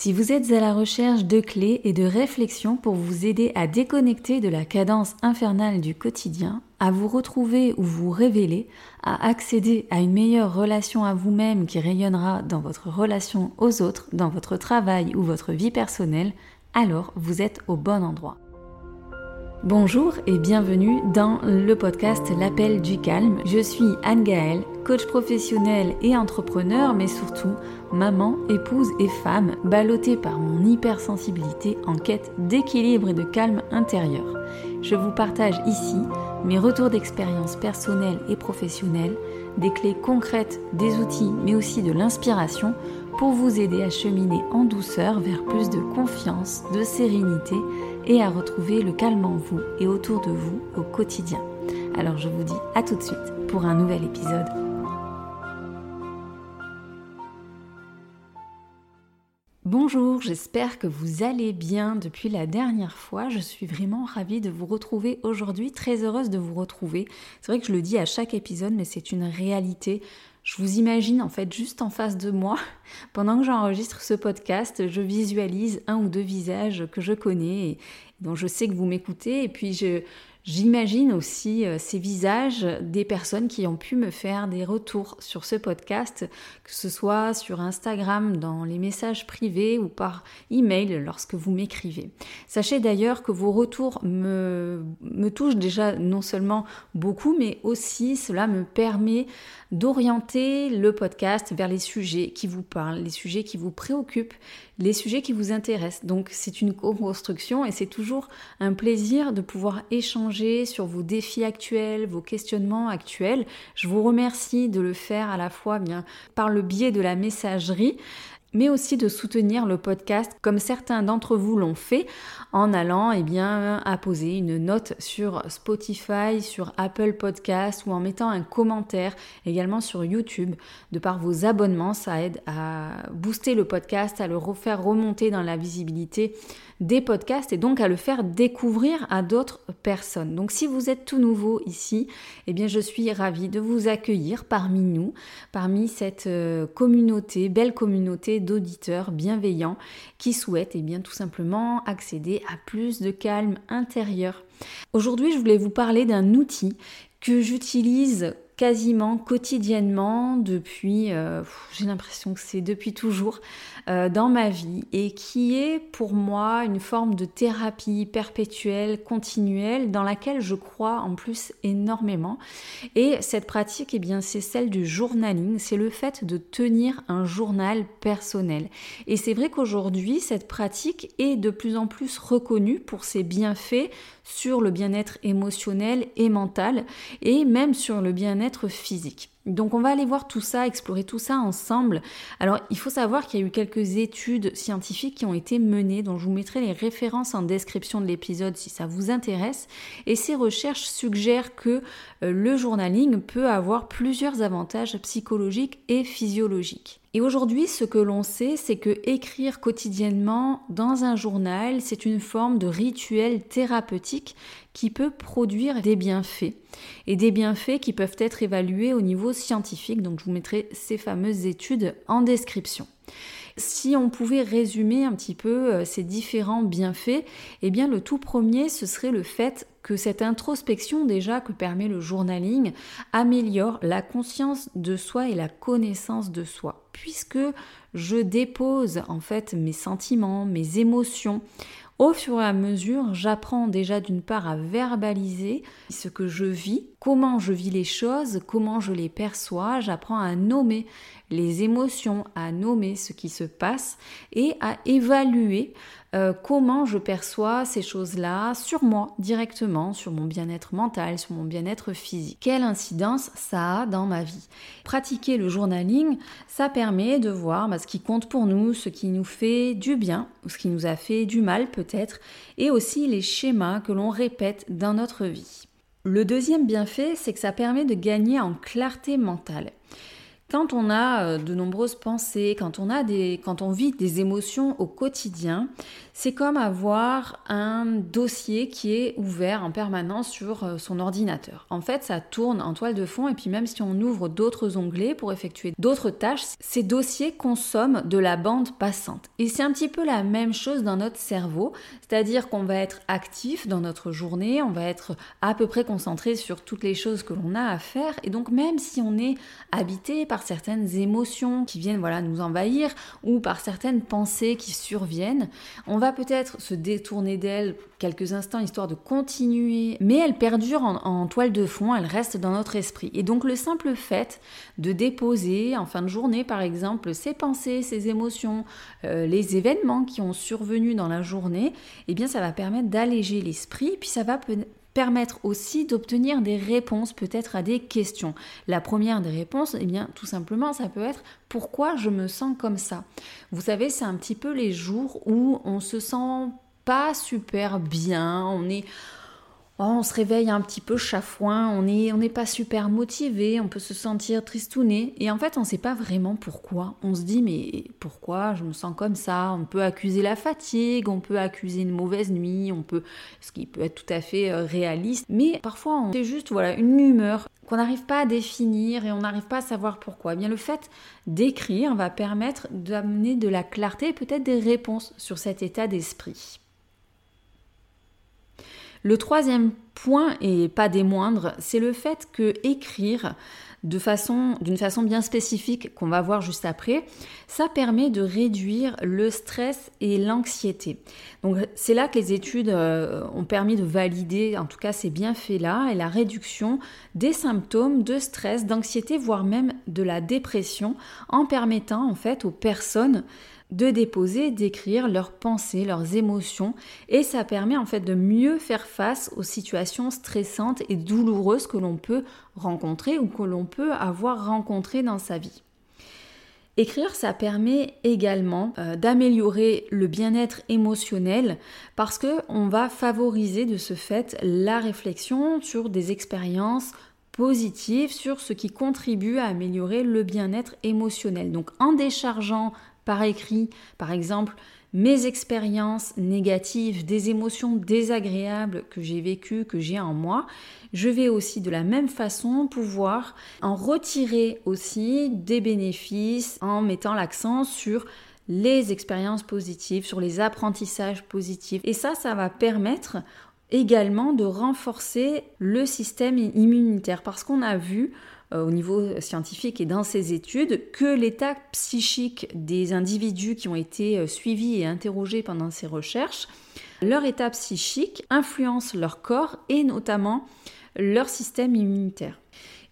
Si vous êtes à la recherche de clés et de réflexions pour vous aider à déconnecter de la cadence infernale du quotidien, à vous retrouver ou vous révéler, à accéder à une meilleure relation à vous-même qui rayonnera dans votre relation aux autres, dans votre travail ou votre vie personnelle, alors vous êtes au bon endroit. Bonjour et bienvenue dans le podcast L'appel du calme. Je suis Anne Gaëlle, coach professionnel et entrepreneur, mais surtout maman, épouse et femme, ballottée par mon hypersensibilité en quête d'équilibre et de calme intérieur. Je vous partage ici mes retours d'expérience personnelle et professionnelle, des clés concrètes, des outils, mais aussi de l'inspiration pour vous aider à cheminer en douceur vers plus de confiance, de sérénité et à retrouver le calme en vous et autour de vous au quotidien. Alors je vous dis à tout de suite pour un nouvel épisode. Bonjour, j'espère que vous allez bien depuis la dernière fois. Je suis vraiment ravie de vous retrouver aujourd'hui, très heureuse de vous retrouver. C'est vrai que je le dis à chaque épisode, mais c'est une réalité. Je vous imagine en fait juste en face de moi. Pendant que j'enregistre ce podcast, je visualise un ou deux visages que je connais et dont je sais que vous m'écoutez. Et puis J'imagine aussi euh, ces visages des personnes qui ont pu me faire des retours sur ce podcast, que ce soit sur Instagram, dans les messages privés ou par email lorsque vous m'écrivez. Sachez d'ailleurs que vos retours me touchent déjà non seulement beaucoup, mais aussi cela me permet d'orienter le podcast vers les sujets qui vous parlent, les sujets qui vous préoccupent, les sujets qui vous intéressent. Donc c'est une co-construction et c'est toujours un plaisir de pouvoir échanger sur vos défis actuels, vos questionnements actuels. Je vous remercie de le faire à la fois bien par le biais de la messagerie mais aussi de soutenir le podcast comme certains d'entre vous l'ont fait en allant eh bien, apposer une note sur Spotify, sur Apple Podcast ou en mettant un commentaire également sur YouTube. De par vos abonnements, ça aide à booster le podcast, à le refaire remonter dans la visibilité des podcasts et donc à le faire découvrir à d'autres personnes. Donc si vous êtes tout nouveau ici, eh bien je suis ravie de vous accueillir parmi nous, parmi cette euh, communauté, belle communauté d'auditeurs bienveillants qui souhaitent eh bien tout simplement accéder à plus de calme intérieur. Aujourd'hui, je voulais vous parler d'un outil que j'utilise quasiment quotidiennement depuis, euh, j'ai l'impression que c'est depuis toujours, euh, dans ma vie et qui est pour moi une forme de thérapie perpétuelle, continuelle, dans laquelle je crois en plus énormément. Et cette pratique, eh bien, c'est celle du journaling, c'est le fait de tenir un journal personnel. Et c'est vrai qu'aujourd'hui, cette pratique est de plus en plus reconnue pour ses bienfaits sur le bien-être émotionnel et mental et même sur le bien-être physique. Donc on va aller voir tout ça, explorer tout ça ensemble. Alors il faut savoir qu'il y a eu quelques études scientifiques qui ont été menées, dont je vous mettrai les références en description de l'épisode si ça vous intéresse. Et ces recherches suggèrent que euh, le journaling peut avoir plusieurs avantages psychologiques et physiologiques. Et aujourd'hui, ce que l'on sait, c'est que écrire quotidiennement dans un journal, c'est une forme de rituel thérapeutique qui peut produire des bienfaits. Et des bienfaits qui peuvent être évalués au niveau scientifique. Donc je vous mettrai ces fameuses études en description. Si on pouvait résumer un petit peu euh, ces différents bienfaits, eh bien le tout premier, ce serait le fait que cette introspection déjà que permet le journaling améliore la conscience de soi et la connaissance de soi, puisque je dépose en fait mes sentiments, mes émotions au fur et à mesure, j'apprends déjà d'une part à verbaliser ce que je vis, comment je vis les choses, comment je les perçois, j'apprends à nommer les émotions, à nommer ce qui se passe et à évaluer euh, comment je perçois ces choses-là sur moi directement, sur mon bien-être mental, sur mon bien-être physique. Quelle incidence ça a dans ma vie? Pratiquer le journaling, ça permet de voir bah, ce qui compte pour nous, ce qui nous fait du bien ou ce qui nous a fait du mal peut-être, et aussi les schémas que l'on répète dans notre vie. Le deuxième bienfait, c'est que ça permet de gagner en clarté mentale. Quand on a euh, de nombreuses pensées, quand on, vit des émotions au quotidien, c'est comme avoir un dossier qui est ouvert en permanence sur euh, son ordinateur. En fait, ça tourne en toile de fond et puis même si on ouvre d'autres onglets pour effectuer d'autres tâches, ces dossiers consomment de la bande passante. Et c'est un petit peu la même chose dans notre cerveau, c'est-à-dire qu'on va être actif dans notre journée, on va être à peu près concentré sur toutes les choses que l'on a à faire et donc même si on est habité par certaines émotions qui viennent voilà nous envahir ou par certaines pensées qui surviennent, on va peut-être se détourner d'elles quelques instants histoire de continuer, mais elles perdurent en, toile de fond, elles restent dans notre esprit. Et donc le simple fait de déposer en fin de journée par exemple ces pensées, ces émotions, euh, les événements qui ont survenu dans la journée, eh bien ça va permettre d'alléger l'esprit, puis ça va permettre aussi d'obtenir des réponses peut-être à des questions. La première des réponses, eh bien tout simplement, ça peut être pourquoi je me sens comme ça? Vous savez, c'est un petit peu les jours où on se sent pas super bien, on est Oh, on se réveille un petit peu chafouin, on n'est on pas super motivé, on peut se sentir tristouné. Et en fait, on ne sait pas vraiment pourquoi. On se dit, mais pourquoi je me sens comme ça? On peut accuser la fatigue, on peut accuser une mauvaise nuit, on peut, ce qui peut être tout à fait euh, réaliste. Mais parfois, c'est juste voilà, une humeur qu'on n'arrive pas à définir et on n'arrive pas à savoir pourquoi. Eh bien, le fait d'écrire va permettre d'amener de la clarté et peut-être des réponses sur cet état d'esprit. Le troisième point, et pas des moindres, c'est le fait que écrire d'une façon bien spécifique qu'on va voir juste après, ça permet de réduire le stress et l'anxiété. Donc c'est là que les études euh, ont permis de valider, en tout cas ces bienfaits-là, et la réduction des symptômes de stress, d'anxiété, voire même de la dépression, en permettant en fait aux personnes de déposer, d'écrire leurs pensées, leurs émotions, et ça permet en fait de mieux faire face aux situations stressantes et douloureuses que l'on peut rencontrer ou que l'on peut avoir rencontrées dans sa vie. Écrire, ça permet également euh, d'améliorer le bien-être émotionnel parce que on va favoriser de ce fait la réflexion sur des expériences positives, sur ce qui contribue à améliorer le bien-être émotionnel. Donc en déchargeant par écrit, par exemple, mes expériences négatives, des émotions désagréables que j'ai vécues, que j'ai en moi, je vais aussi de la même façon pouvoir en retirer aussi des bénéfices en mettant l'accent sur les expériences positives, sur les apprentissages positifs. Et ça, ça va permettre également de renforcer le système immunitaire parce qu'on a vu au niveau scientifique et dans ces études que l'état psychique des individus qui ont été euh, suivis et interrogés pendant ces recherches, leur état psychique influence leur corps et notamment leur système immunitaire.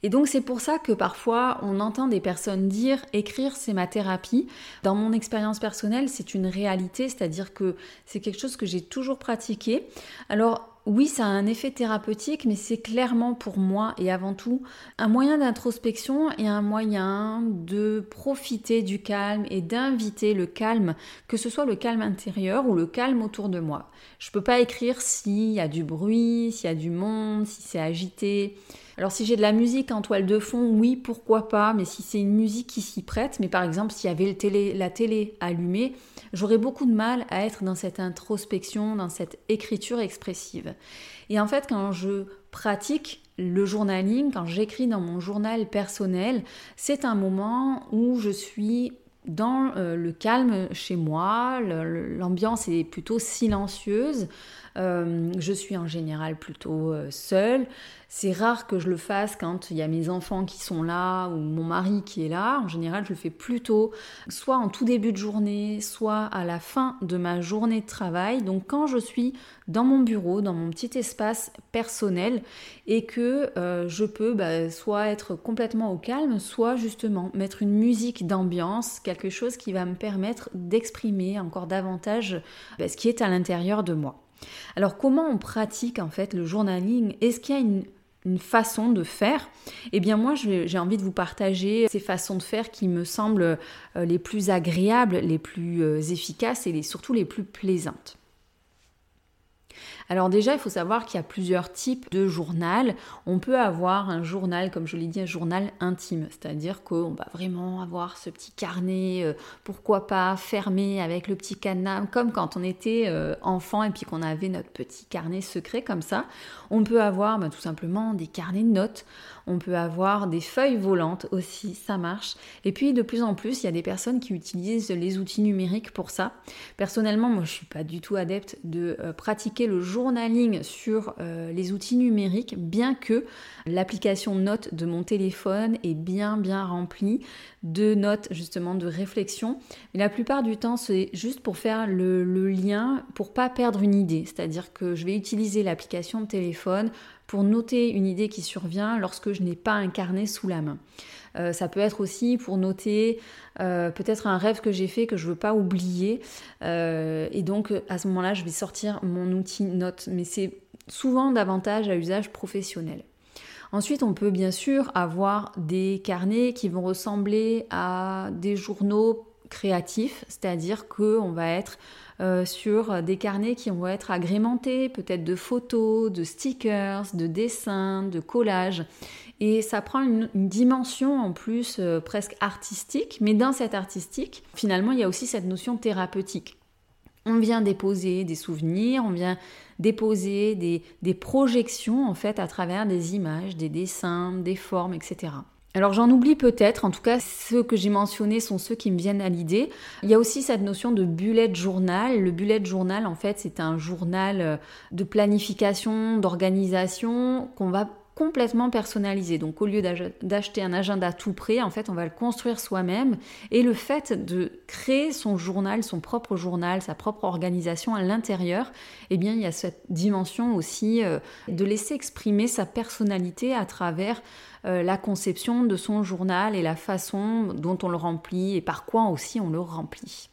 Et donc c'est pour ça que parfois on entend des personnes dire écrire c'est ma thérapie. Dans mon expérience personnelle, c'est une réalité, c'est-à-dire que c'est quelque chose que j'ai toujours pratiqué. Alors oui, ça a un effet thérapeutique, mais c'est clairement pour moi et avant tout un moyen d'introspection et un moyen de profiter du calme et d'inviter le calme, que ce soit le calme intérieur ou le calme autour de moi. Je peux pas écrire s'il y a du bruit, s'il y a du monde, si c'est agité. Alors si j'ai de la musique en toile de fond, oui, pourquoi pas, mais si c'est une musique qui s'y prête, mais par exemple s'il y avait la télé allumée, j'aurais beaucoup de mal à être dans cette introspection, dans cette écriture expressive. Et en fait, quand je pratique le journaling, quand j'écris dans mon journal personnel, c'est un moment où je suis dans euh, le calme chez moi, l'ambiance est plutôt silencieuse, euh, je suis en général plutôt euh, seule. C'est rare que je le fasse quand il y a mes enfants qui sont là ou mon mari qui est là. En général, je le fais plutôt soit en tout début de journée, soit à la fin de ma journée de travail. Donc quand je suis dans mon bureau, dans mon petit espace personnel et que euh, je peux bah, soit être complètement au calme, soit justement mettre une musique d'ambiance, quelque chose qui va me permettre d'exprimer encore davantage bah, ce qui est à l'intérieur de moi. Alors comment on pratique en fait le journaling? Est-ce qu'il y a une, façon de faire? Eh bien moi j'ai envie de vous partager ces façons de faire qui me semblent euh, les plus agréables, les plus euh, efficaces et surtout les plus plaisantes. Alors déjà, il faut savoir qu'il y a plusieurs types de journal. On peut avoir un journal, comme je l'ai dit, un journal intime, c'est-à-dire qu'on va vraiment avoir ce petit carnet, euh, pourquoi pas fermé avec le petit cadenas, comme quand on était euh, enfant et puis qu'on avait notre petit carnet secret comme ça. On peut avoir bah, tout simplement des carnets de notes. On peut avoir des feuilles volantes aussi, ça marche. Et puis de plus en plus, il y a des personnes qui utilisent les outils numériques pour ça. Personnellement, moi je suis pas du tout adepte de euh, pratiquer le journaling sur euh, les outils numériques, bien que l'application notes de mon téléphone est bien bien remplie de notes justement de réflexion. Mais la plupart du temps, c'est juste pour faire le, le lien, pour pas perdre une idée. C'est-à-dire que je vais utiliser l'application de téléphone pour noter une idée qui survient lorsque je n'ai pas un carnet sous la main. Euh, ça peut être aussi pour noter euh, peut-être un rêve que j'ai fait que je ne veux pas oublier. Euh, et donc à ce moment-là, je vais sortir mon outil note. Mais c'est souvent davantage à usage professionnel. Ensuite, on peut bien sûr avoir des carnets qui vont ressembler à des journaux créatifs, c'est-à-dire qu'on va être euh, sur des carnets qui vont être agrémentés peut-être de photos, de stickers, de dessins, de collages. Et ça prend une, dimension en plus euh, presque artistique, mais dans cette artistique, finalement, il y a aussi cette notion thérapeutique. On vient déposer des souvenirs, on vient déposer des, des projections en fait à travers des images, des dessins, des formes, etc. Alors j'en oublie peut-être, en tout cas ceux que j'ai mentionnés sont ceux qui me viennent à l'idée. Il y a aussi cette notion de bullet journal. Le bullet journal en fait c'est un journal euh, de planification, d'organisation qu'on va complètement personnalisé. Donc au lieu d'acheter un agenda tout prêt, en fait, on va le construire soi-même. Et le fait de créer son journal, son propre journal, sa propre organisation à l'intérieur, eh bien, il y a cette dimension aussi euh, de laisser exprimer sa personnalité à travers euh, la conception de son journal et la façon dont on le remplit et par quoi aussi on le remplit.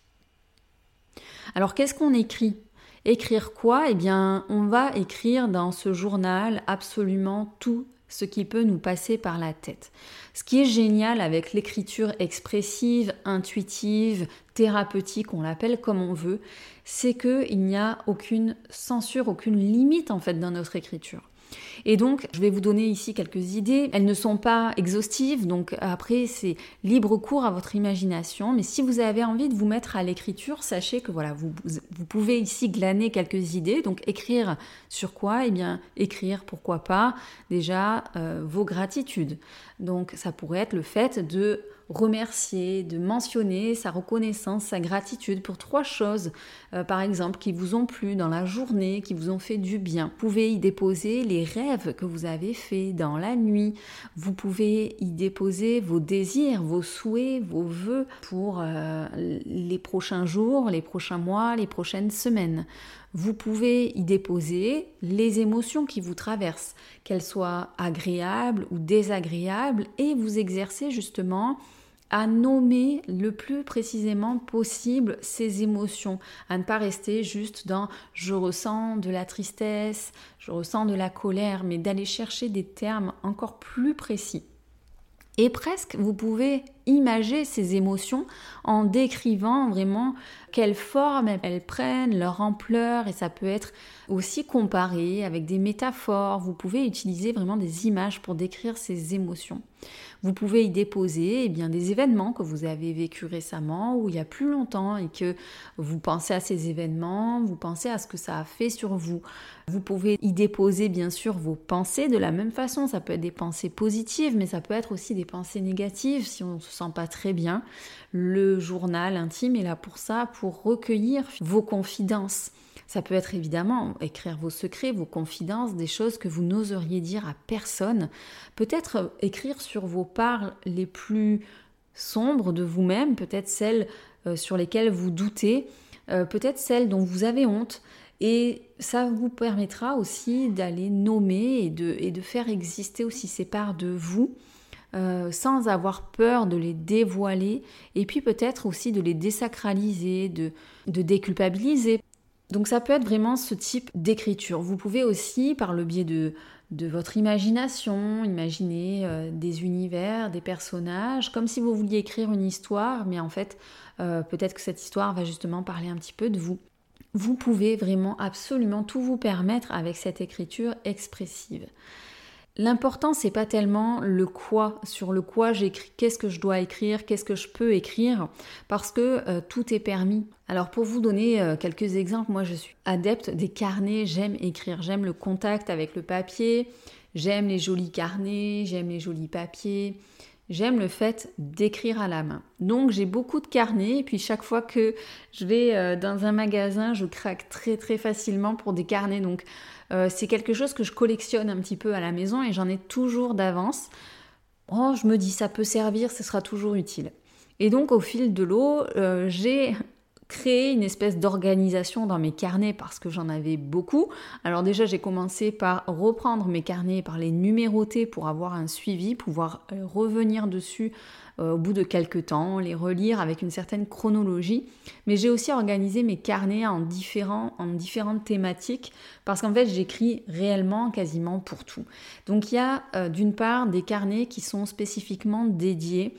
Alors qu'est-ce qu'on écrit? Écrire quoi? Eh bien, on va écrire dans ce journal absolument tout ce qui peut nous passer par la tête. Ce qui est génial avec l'écriture expressive, intuitive, thérapeutique, on l'appelle comme on veut, c'est qu'il n'y a aucune censure, aucune limite en fait dans notre écriture. Et donc, je vais vous donner ici quelques idées. Elles ne sont pas exhaustives, donc après, c'est libre cours à votre imagination. Mais si vous avez envie de vous mettre à l'écriture, sachez que voilà, vous, vous pouvez ici glaner quelques idées. Donc, écrire sur quoi? Eh bien, écrire, pourquoi pas, déjà, euh, vos gratitudes. Donc, ça pourrait être le fait de remercier, de mentionner sa reconnaissance, sa gratitude pour trois choses, euh, par exemple, qui vous ont plu dans la journée, qui vous ont fait du bien. Vous pouvez y déposer les rêves que vous avez faits dans la nuit. Vous pouvez y déposer vos désirs, vos souhaits, vos voeux pour euh, les prochains jours, les prochains mois, les prochaines semaines. Vous pouvez y déposer les émotions qui vous traversent, qu'elles soient agréables ou désagréables, et vous exercer justement à nommer le plus précisément possible ces émotions, à ne pas rester juste dans je ressens de la tristesse, je ressens de la colère, mais d'aller chercher des termes encore plus précis. Et presque, vous pouvez imager ces émotions en décrivant vraiment quelle forme elles prennent, leur ampleur, et ça peut être aussi comparé avec des métaphores. Vous pouvez utiliser vraiment des images pour décrire ces émotions. Vous pouvez y déposer eh bien, des événements que vous avez vécu récemment ou il y a plus longtemps et que vous pensez à ces événements, vous pensez à ce que ça a fait sur vous. Vous pouvez y déposer bien sûr vos pensées de la même façon. Ça peut être des pensées positives, mais ça peut être aussi des pensées négatives si on ne se sent pas très bien. Le journal intime est là pour ça, pour recueillir vos confidences. Ça peut être évidemment écrire vos secrets, vos confidences, des choses que vous n'oseriez dire à personne. Peut-être écrire sur vos parts les plus sombres de vous-même, peut-être celles euh, sur lesquelles vous doutez, euh, peut-être celles dont vous avez honte. Et ça vous permettra aussi d'aller nommer et de, faire exister aussi ces parts de vous euh, sans avoir peur de les dévoiler et puis peut-être aussi de les désacraliser, de déculpabiliser. Donc ça peut être vraiment ce type d'écriture. Vous pouvez aussi, par le biais de, votre imagination, imaginer euh, des univers, des personnages, comme si vous vouliez écrire une histoire, mais en fait, euh, peut-être que cette histoire va justement parler un petit peu de vous. vous pouvez vraiment absolument tout vous permettre avec cette écriture expressive. L'important, c'est pas tellement le quoi, sur le quoi j'écris, qu'est-ce que je dois écrire, qu'est-ce que je peux écrire, parce que euh, tout est permis. Alors pour vous donner euh, quelques exemples, moi je suis adepte des carnets, j'aime écrire, j'aime le contact avec le papier, j'aime les jolis carnets, j'aime les jolis papiers, j'aime le fait d'écrire à la main. Donc j'ai beaucoup de carnets et puis chaque fois que je vais euh, dans un magasin, je craque très très facilement pour des carnets. Donc euh, c'est quelque chose que je collectionne un petit peu à la maison et j'en ai toujours d'avance. Oh, je me dis ça peut servir, ce sera toujours utile. Et donc au fil de l'eau, euh, j'ai créé une espèce d'organisation dans mes carnets parce que j'en avais beaucoup. Alors déjà j'ai commencé par reprendre mes carnets, par les numéroter pour avoir un suivi, pouvoir euh, revenir dessus euh, au bout de quelques temps, les relire avec une certaine chronologie. Mais j'ai aussi organisé mes carnets en, différents, en différentes thématiques parce qu'en fait j'écris réellement quasiment pour tout. Donc il y a euh, d'une part des carnets qui sont spécifiquement dédiés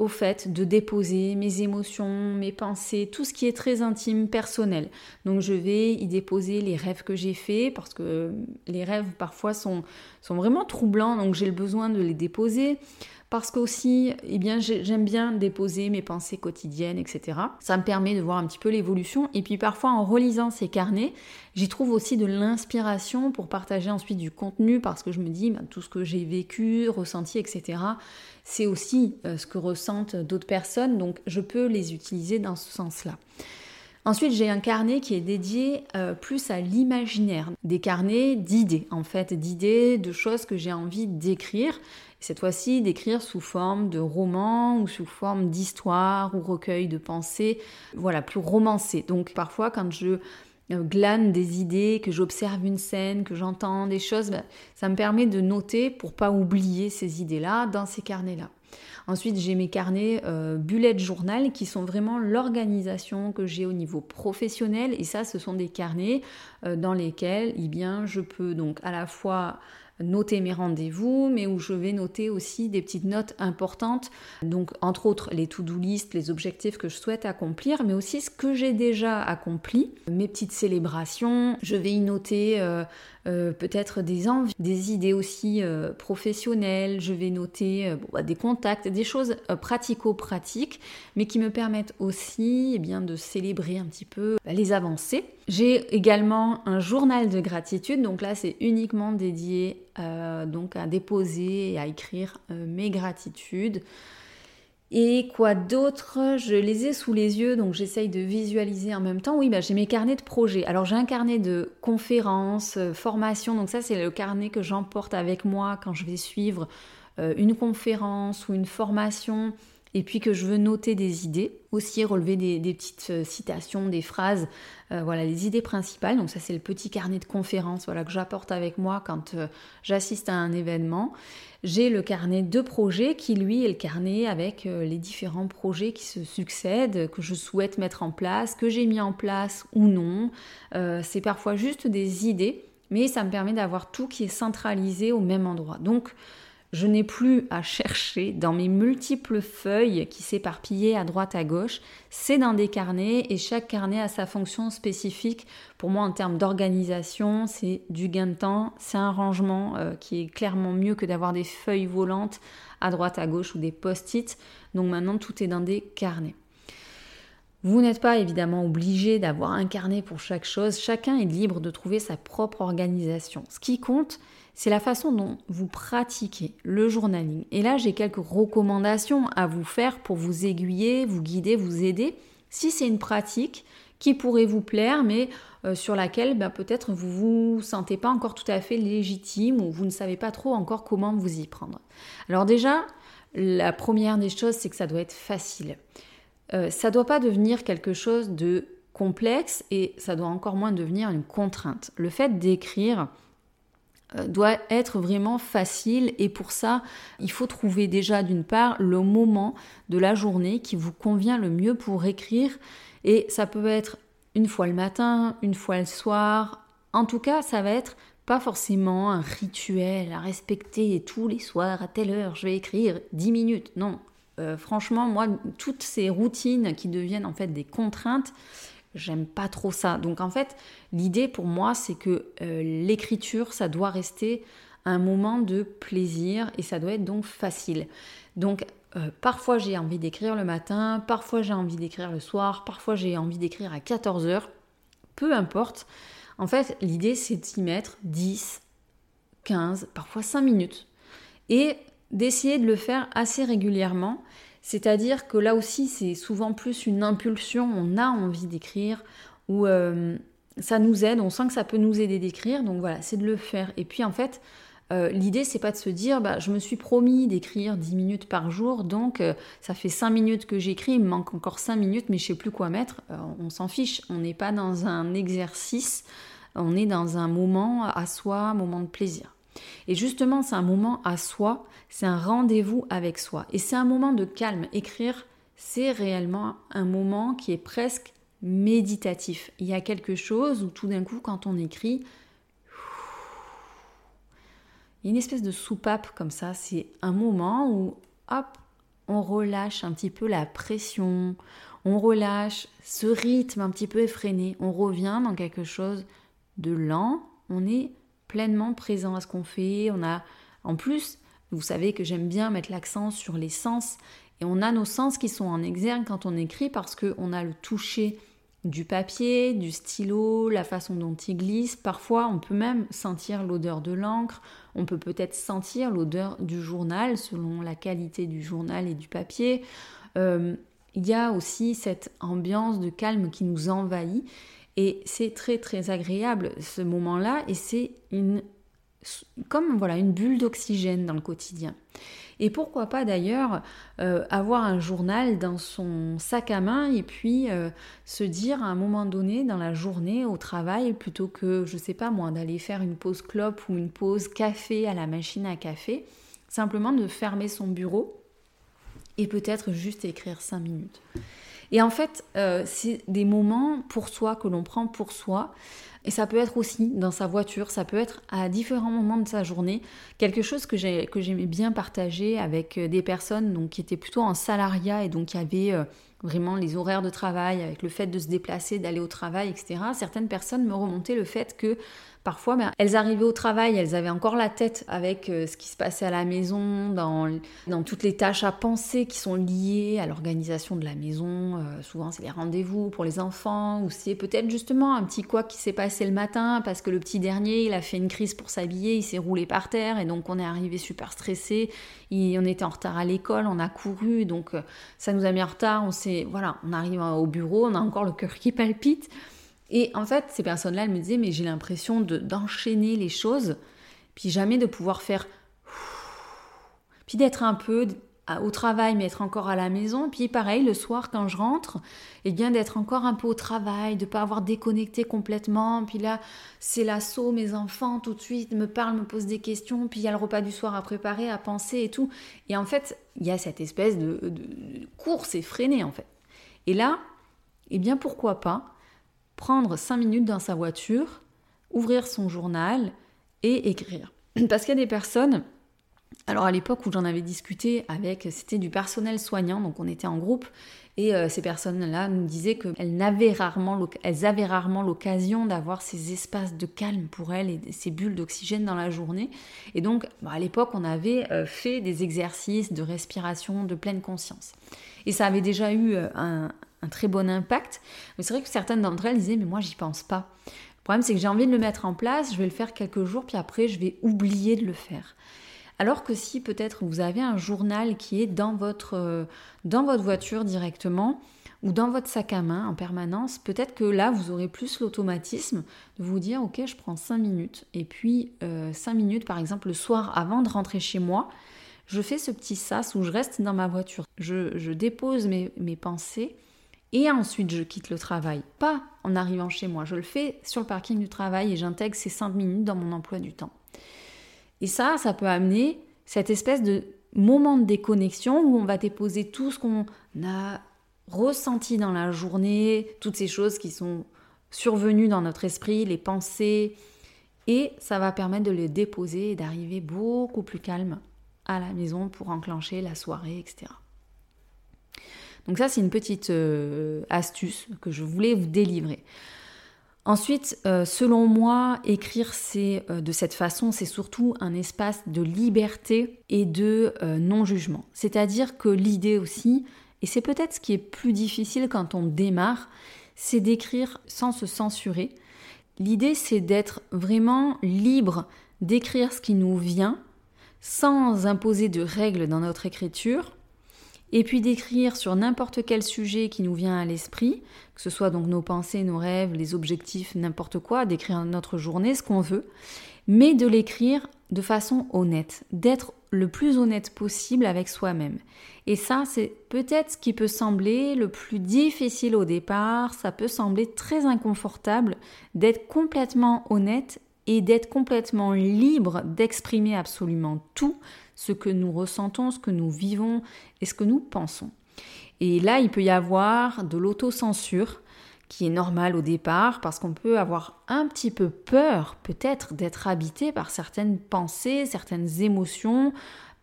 au fait de déposer mes émotions, mes pensées, tout ce qui est très intime, personnel. Donc je vais y déposer les rêves que j'ai faits, parce que les rêves parfois sont, sont vraiment troublants, donc j'ai le besoin de les déposer parce qu'aussi, eh bien, j'aime bien déposer mes pensées quotidiennes, etc. Ça me permet de voir un petit peu l'évolution. Et puis parfois, en relisant ces carnets, j'y trouve aussi de l'inspiration pour partager ensuite du contenu, parce que je me dis, ben, tout ce que j'ai vécu, ressenti, etc., c'est aussi euh, ce que ressentent d'autres personnes, donc je peux les utiliser dans ce sens-là. Ensuite, j'ai un carnet qui est dédié euh, plus à l'imaginaire, des carnets d'idées, en fait, d'idées, de choses que j'ai envie d'écrire. Cette fois-ci, d'écrire sous forme de roman ou sous forme d'histoire ou recueil de pensées, voilà, plus romancé. Donc parfois, quand je euh, glane des idées, que j'observe une scène, que j'entends des choses, ben, ça me permet de noter pour pas oublier ces idées-là dans ces carnets-là. Ensuite, j'ai mes carnets euh, bullet journal qui sont vraiment l'organisation que j'ai au niveau professionnel. Et ça, ce sont des carnets euh, dans lesquels eh bien, je peux donc à la fois noter mes rendez-vous, mais où je vais noter aussi des petites notes importantes, donc entre autres les to-do list, les objectifs que je souhaite accomplir, mais aussi ce que j'ai déjà accompli, mes petites célébrations, je vais y noter euh, euh, peut-être des envies, des idées aussi euh, professionnelles, je vais noter bah, des contacts, des choses pratico-pratiques, mais qui me permettent aussi eh bien, de célébrer un petit peu bah, les avancées. J'ai également un journal de gratitude, donc là c'est uniquement dédié euh, donc à déposer et à écrire euh, mes gratitudes. Et quoi d'autre? Je les ai sous les yeux, donc j'essaye de visualiser en même temps. Oui, bah, j'ai mes carnets de projets. Alors j'ai un carnet de conférences, euh, formations, donc ça c'est le carnet que j'emporte avec moi quand je vais suivre une conférence ou une formation et puis que je veux noter des idées, aussi relever des, petites euh, citations, des phrases, euh, voilà les idées principales. Donc ça c'est le petit carnet de conférence voilà, que j'apporte avec moi quand euh, j'assiste à un événement. J'ai le carnet de projets qui lui est le carnet avec les différents projets qui se succèdent, que je souhaite mettre en place, que j'ai mis en place ou non. c'est parfois juste des idées, mais ça me permet d'avoir tout qui est centralisé au même endroit. Donc je n'ai plus à chercher dans mes multiples feuilles qui s'éparpillaient à droite à gauche. C'est dans des carnets et chaque carnet a sa fonction spécifique. Pour moi, en termes d'organisation, c'est du gain de temps, c'est un rangement euh, qui est clairement mieux que d'avoir des feuilles volantes à droite à gauche ou des post-it. Donc maintenant, tout est dans des carnets. Vous n'êtes pas évidemment obligé d'avoir un carnet pour chaque chose. Chacun est libre de trouver sa propre organisation. Ce qui compte, c'est la façon dont vous pratiquez le journaling. Et là, j'ai quelques recommandations à vous faire pour vous aiguiller, vous guider, vous aider. Si c'est une pratique qui pourrait vous plaire, mais euh, sur laquelle ben, peut-être vous vous sentez pas encore tout à fait légitime ou vous ne savez pas trop encore comment vous y prendre. Alors déjà, la première des choses, c'est que ça doit être facile. Euh, ça ne doit pas devenir quelque chose de complexe et ça doit encore moins devenir une contrainte. Le fait d'écrire, doit être vraiment facile et pour ça, il faut trouver déjà d'une part le moment de la journée qui vous convient le mieux pour écrire et ça peut être une fois le matin, une fois le soir. En tout cas, ça va être pas forcément un rituel à respecter tous les soirs à telle heure, je vais écrire 10 minutes. Non, euh, franchement, moi, toutes ces routines qui deviennent en fait des contraintes, j'aime pas trop ça. Donc en fait, l'idée pour moi, c'est que euh, l'écriture, ça doit rester un moment de plaisir et ça doit être donc facile. Donc euh, parfois j'ai envie d'écrire le matin, parfois j'ai envie d'écrire le soir, parfois j'ai envie d'écrire à 14 heures, peu importe. En fait, l'idée c'est d'y mettre 10, 15, parfois 5 minutes. Et d'essayer de le faire assez régulièrement. C'est-à-dire que là aussi, c'est souvent plus une impulsion, on a envie d'écrire, ou euh, ça nous aide, on sent que ça peut nous aider d'écrire, donc voilà, c'est de le faire. Et puis en fait, euh, l'idée, c'est pas de se dire, bah, je me suis promis d'écrire 10 minutes par jour, donc euh, ça fait 5 minutes que j'écris, il me manque encore 5 minutes, mais je sais plus quoi mettre. on s'en fiche, on n'est pas dans un exercice, on est dans un moment à soi, moment de plaisir. Et justement, c'est un moment à soi, c'est un rendez-vous avec soi. Et c'est un moment de calme. Écrire, c'est réellement un moment qui est presque méditatif. Il y a quelque chose où tout d'un coup, quand on écrit, il y a une espèce de soupape comme ça. C'est un moment où, hop, on relâche un petit peu la pression, on relâche ce rythme un petit peu effréné, on revient dans quelque chose de lent, on est pleinement présent à ce qu'on fait. On a, en plus, vous savez que j'aime bien mettre l'accent sur les sens. Et on a nos sens qui sont en exergue quand on écrit parce qu'on a le toucher du papier, du stylo, la façon dont il glisse. Parfois, on peut même sentir l'odeur de l'encre. On peut peut-être sentir l'odeur du journal selon la qualité du journal et du papier. Euh, il y a aussi cette ambiance de calme qui nous envahit. Et c'est très très agréable ce moment-là et c'est une comme voilà une bulle d'oxygène dans le quotidien. Et pourquoi pas d'ailleurs euh, avoir un journal dans son sac à main et puis euh, se dire à un moment donné dans la journée au travail plutôt que je sais pas moi d'aller faire une pause clope ou une pause café à la machine à café, simplement de fermer son bureau et peut-être juste écrire cinq minutes. Et en fait, euh, c'est des moments pour soi que l'on prend pour soi. Et ça peut être aussi dans sa voiture, ça peut être à différents moments de sa journée. Quelque chose que j'aimais bien partager avec euh, des personnes donc, qui étaient plutôt en salariat et donc qui avaient euh, vraiment les horaires de travail, avec le fait de se déplacer, d'aller au travail, etc. Certaines personnes me remontaient le fait que Parfois, ben, elles arrivaient au travail, elles avaient encore la tête avec euh, ce qui se passait à la maison, dans, dans, toutes les tâches à penser qui sont liées à l'organisation de la maison. Euh, souvent, c'est les rendez-vous pour les enfants, ou c'est peut-être justement un petit quoi qui s'est passé le matin parce que le petit dernier, il a fait une crise pour s'habiller, il s'est roulé par terre, et donc on est arrivé super stressé. on était en retard à l'école, on a couru, donc euh, ça nous a mis en retard. On s'est, voilà, on arrive au bureau, on a encore le cœur qui palpite. Et en fait, ces personnes-là, elles me disaient, mais j'ai l'impression d'enchaîner les choses, puis jamais de pouvoir faire... Puis d'être un peu au travail, mais être encore à la maison. Puis pareil, le soir, quand je rentre, et eh bien d'être encore un peu au travail, de pas avoir déconnecté complètement. Puis là, c'est l'assaut, mes enfants tout de suite me parlent, me posent des questions. Puis il y a le repas du soir à préparer, à penser et tout. Et en fait, il y a cette espèce de, course effrénée, en fait. Et là, eh bien pourquoi pas prendre cinq minutes dans sa voiture, ouvrir son journal et écrire. Parce qu'il y a des personnes, alors à l'époque où j'en avais discuté avec, c'était du personnel soignant, donc on était en groupe, et euh, ces personnes-là nous disaient qu'elles avaient rarement, avaient rarement l'occasion d'avoir ces espaces de calme pour elles et ces bulles d'oxygène dans la journée. Et donc, à l'époque, on avait euh, fait des exercices de respiration de pleine conscience. Et ça avait déjà eu euh, un, un très bon impact. Mais c'est vrai que certaines d'entre elles disaient, mais moi, j'y pense pas. Le problème, c'est que j'ai envie de le mettre en place, je vais le faire quelques jours, puis après, je vais oublier de le faire. Alors que si peut-être vous avez un journal qui est dans votre, euh, dans votre voiture directement, ou dans votre sac à main en permanence, peut-être que là, vous aurez plus l'automatisme de vous dire, ok, je prends 5 minutes. Et puis, euh, 5 minutes, par exemple, le soir, avant de rentrer chez moi, je fais ce petit sas où je reste dans ma voiture. Je, dépose mes, mes pensées et ensuite je quitte le travail. Pas en arrivant chez moi, je le fais sur le parking du travail et j'intègre ces 5 minutes dans mon emploi du temps. Et ça, ça peut amener cette espèce de moment de déconnexion où on va déposer tout ce qu'on a ressenti dans la journée, toutes ces choses qui sont survenues dans notre esprit, les pensées, et ça va permettre de les déposer et d'arriver beaucoup plus calme à la maison pour enclencher la soirée, etc. Donc ça, c'est une petite euh, astuce que je voulais vous délivrer. Ensuite, euh, selon moi, écrire c'est de cette façon, c'est surtout un espace de liberté et de non-jugement. C'est-à-dire que l'idée aussi, et c'est peut-être ce qui est plus difficile quand on démarre, c'est d'écrire sans se censurer. L'idée, c'est d'être vraiment libre d'écrire ce qui nous vient, sans imposer de règles dans notre écriture, et puis d'écrire sur n'importe quel sujet qui nous vient à l'esprit, que ce soit donc nos pensées, nos rêves, les objectifs, n'importe quoi, d'écrire notre journée, ce qu'on veut, mais de l'écrire de façon honnête, d'être le plus honnête possible avec soi-même. Et ça, c'est peut-être ce qui peut sembler le plus difficile au départ, ça peut sembler très inconfortable d'être complètement honnête et d'être complètement libre d'exprimer absolument tout ce que nous ressentons, ce que nous vivons et ce que nous pensons. Et là, il peut y avoir de l'autocensure qui est normale au départ parce qu'on peut avoir un petit peu peur peut-être d'être habité par certaines pensées, certaines émotions,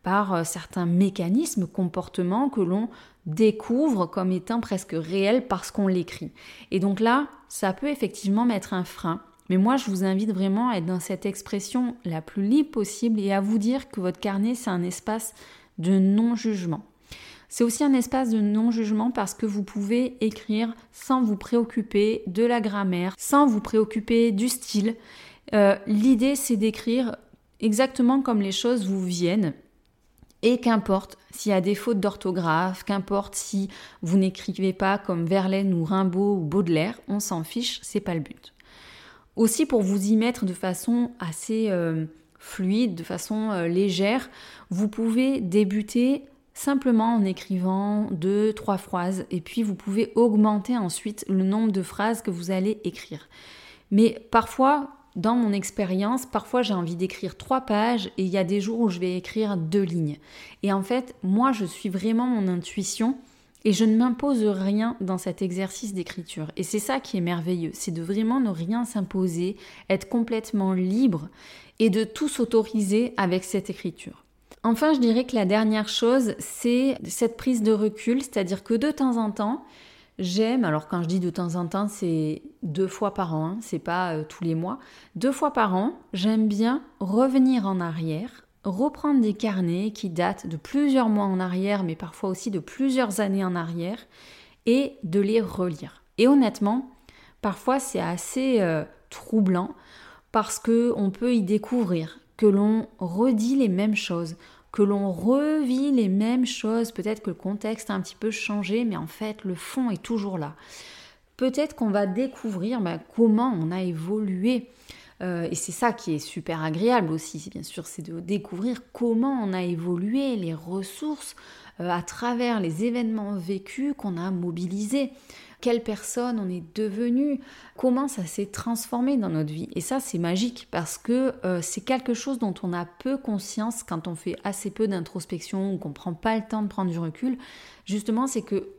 par euh, certains mécanismes, comportements que l'on découvre comme étant presque réels parce qu'on l'écrit. Et donc là, ça peut effectivement mettre un frein mais moi, je vous invite vraiment à être dans cette expression la plus libre possible et à vous dire que votre carnet, c'est un espace de non-jugement. C'est aussi un espace de non-jugement parce que vous pouvez écrire sans vous préoccuper de la grammaire, sans vous préoccuper du style. Euh, l'idée, c'est d'écrire exactement comme les choses vous viennent. Et qu'importe s'il y a des fautes d'orthographe, qu'importe si vous n'écrivez pas comme Verlaine ou Rimbaud ou Baudelaire, on s'en fiche, c'est pas le but. Aussi pour vous y mettre de façon assez euh, fluide, de façon euh, légère, vous pouvez débuter simplement en écrivant deux, trois phrases et puis vous pouvez augmenter ensuite le nombre de phrases que vous allez écrire. Mais parfois, dans mon expérience, parfois j'ai envie d'écrire trois pages et il y a des jours où je vais écrire deux lignes. Et en fait, moi je suis vraiment mon intuition et je ne m'impose rien dans cet exercice d'écriture. Et c'est ça qui est merveilleux, c'est de vraiment ne rien s'imposer, être complètement libre et de tout s'autoriser avec cette écriture. Enfin, je dirais que la dernière chose, c'est cette prise de recul, c'est-à-dire que de temps en temps, j'aime, alors quand je dis de temps en temps, c'est deux fois par an, hein, c'est pas euh, tous les mois, deux fois par an, j'aime bien revenir en arrière, reprendre des carnets qui datent de plusieurs mois en arrière, mais parfois aussi de plusieurs années en arrière, et de les relire. Et honnêtement, parfois c'est assez euh, troublant parce que on peut y découvrir que l'on redit les mêmes choses, que l'on revit les mêmes choses. Peut-être que le contexte a un petit peu changé, mais en fait le fond est toujours là. Peut-être qu'on va découvrir bah, comment on a évolué euh, et c'est ça qui est super agréable aussi, bien sûr, c'est de découvrir comment on a évolué, les ressources euh, à travers les événements vécus qu'on a mobilisés. Quelle personne on est devenu, comment ça s'est transformé dans notre vie. Et ça, c'est magique parce que euh, c'est quelque chose dont on a peu conscience quand on fait assez peu d'introspection ou qu'on prend pas le temps de prendre du recul. Justement, c'est que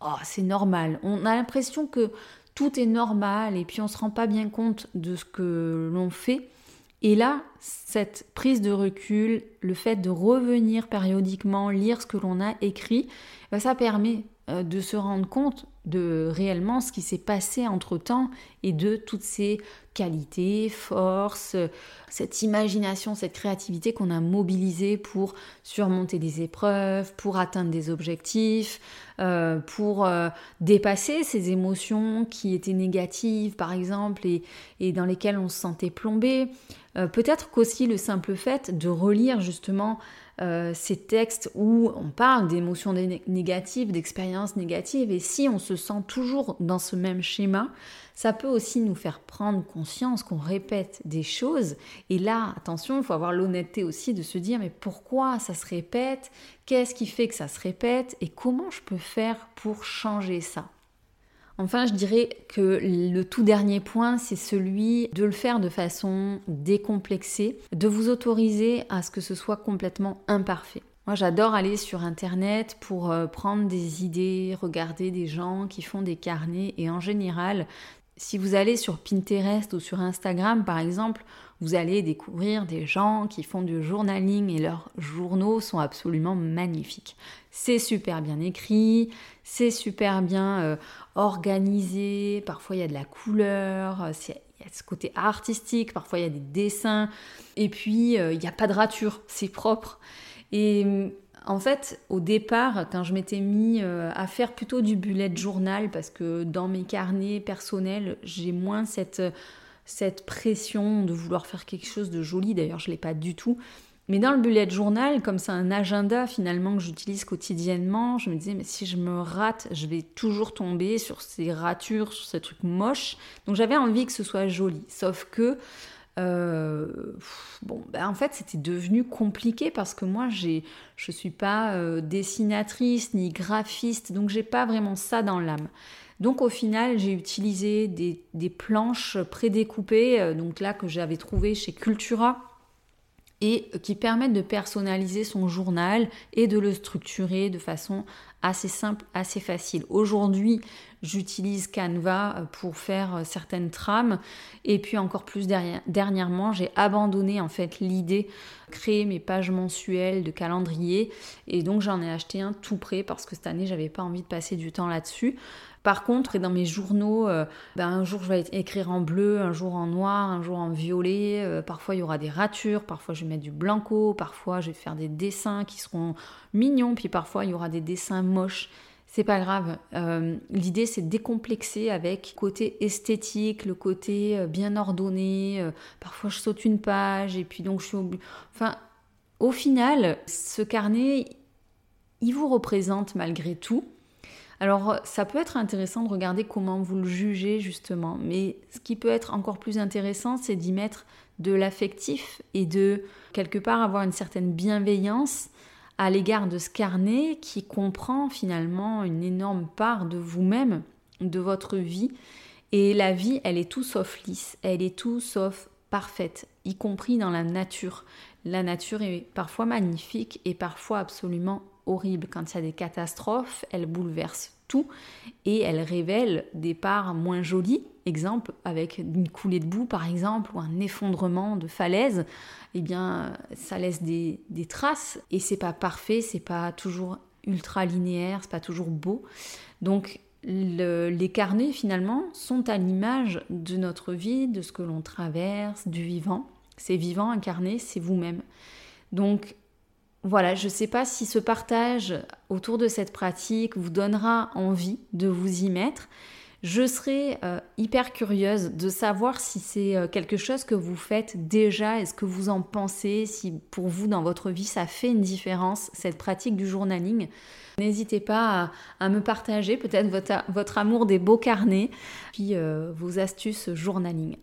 oh, c'est normal. On a l'impression que tout est normal et puis on se rend pas bien compte de ce que l'on fait. Et là, cette prise de recul, le fait de revenir périodiquement, lire ce que l'on a écrit, ben, ça permet euh, de se rendre compte de réellement ce qui s'est passé entre temps et de toutes ces qualités, forces, cette imagination, cette créativité qu'on a mobilisée pour surmonter des épreuves, pour atteindre des objectifs, euh, pour euh, dépasser ces émotions qui étaient négatives par exemple et, dans lesquelles on se sentait plombé. Euh, peut-être qu'aussi le simple fait de relire justement euh, ces textes où on parle d'émotions négatives, d'expériences négatives, et si on se sent toujours dans ce même schéma, ça peut aussi nous faire prendre conscience qu'on répète des choses. Et là, attention, il faut avoir l'honnêteté aussi de se dire mais pourquoi ça se répète? Qu'est-ce qui fait que ça se répète? Et comment je peux faire pour changer ça? Enfin, je dirais que le tout dernier point, c'est celui de le faire de façon décomplexée, de vous autoriser à ce que ce soit complètement imparfait. Moi, j'adore aller sur Internet pour euh, prendre des idées, regarder des gens qui font des carnets et en général, si vous allez sur Pinterest ou sur Instagram par exemple, vous allez découvrir des gens qui font du journaling et leurs journaux sont absolument magnifiques. C'est super bien écrit, c'est super bien euh, organisé, parfois il y a de la couleur, euh, il y a ce côté artistique, parfois il y a des dessins, et puis euh, il n'y a pas de rature, c'est propre. En fait, au départ, quand je m'étais mis à faire plutôt du bullet journal, parce que dans mes carnets personnels, j'ai moins cette cette pression de vouloir faire quelque chose de joli, d'ailleurs je ne l'ai pas du tout. Mais dans le bullet journal, comme c'est un agenda finalement que j'utilise quotidiennement, je me disais, mais si je me rate, je vais toujours tomber sur ces ratures, sur ces trucs moches. Donc j'avais envie que ce soit joli. Sauf que, euh, bon, ben en fait, c'était devenu compliqué parce que moi, j'ai, je suis pas euh, dessinatrice ni graphiste, donc j'ai pas vraiment ça dans l'âme. Donc au final, j'ai utilisé des, planches prédécoupées, euh, donc là que j'avais trouvé chez Cultura et qui permettent de personnaliser son journal et de le structurer de façon assez simple, assez facile. Aujourd'hui, j'utilise Canva pour faire euh, certaines trames et puis encore plus dernièrement, j'ai abandonné en fait l'idée de créer mes pages mensuelles de calendrier et donc j'en ai acheté un tout prêt parce que cette année, j'avais pas envie de passer du temps là-dessus. Par contre, dans mes journaux, euh, ben, un jour je vais écrire en bleu, un jour en noir, un jour en violet. Euh, parfois il y aura des ratures, parfois je vais mettre du blanco, parfois je vais faire des dessins qui seront mignons, puis parfois il y aura des dessins moches. C'est pas grave. Euh, l'idée c'est de décomplexer avec le côté esthétique, le côté bien ordonné. parfois je saute une page et puis donc je suis. Enfin, au final, ce carnet, il vous représente malgré tout. Alors ça peut être intéressant de regarder comment vous le jugez justement, mais ce qui peut être encore plus intéressant, c'est d'y mettre de l'affectif et de quelque part avoir une certaine bienveillance à l'égard de ce carnet qui comprend finalement une énorme part de vous-même, de votre vie. Et la vie, elle est tout sauf lisse, elle est tout sauf parfaite, y compris dans la nature. La nature est parfois magnifique et parfois absolument horrible. Quand il y a des catastrophes, elle bouleverse tout et elle révèle des parts moins jolies. Exemple, avec une coulée de boue par exemple, ou un effondrement de falaise, eh bien, ça laisse des, traces et c'est pas parfait, c'est pas toujours ultra linéaire, c'est pas toujours beau. Donc, les carnets finalement sont à l'image de notre vie, de ce que l'on traverse, du vivant. C'est vivant, incarné, c'est vous-même. Donc voilà, je ne sais pas si ce partage autour de cette pratique vous donnera envie de vous y mettre. Je serais euh, hyper curieuse de savoir si c'est euh, quelque chose que vous faites déjà, est-ce que vous en pensez, si pour vous dans votre vie ça fait une différence, cette pratique du journaling? N'hésitez pas à, me partager peut-être votre, amour des beaux carnets, puis euh, vos astuces journaling.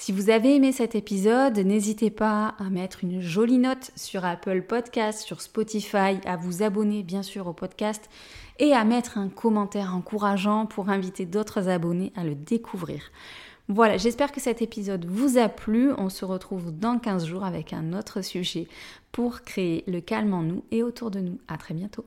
Si vous avez aimé cet épisode, n'hésitez pas à mettre une jolie note sur Apple Podcast, sur Spotify, à vous abonner bien sûr au podcast et à mettre un commentaire encourageant pour inviter d'autres abonnés à le découvrir. Voilà, j'espère que cet épisode vous a plu. On se retrouve dans 15 jours avec un autre sujet pour créer le calme en nous et autour de nous. À très bientôt.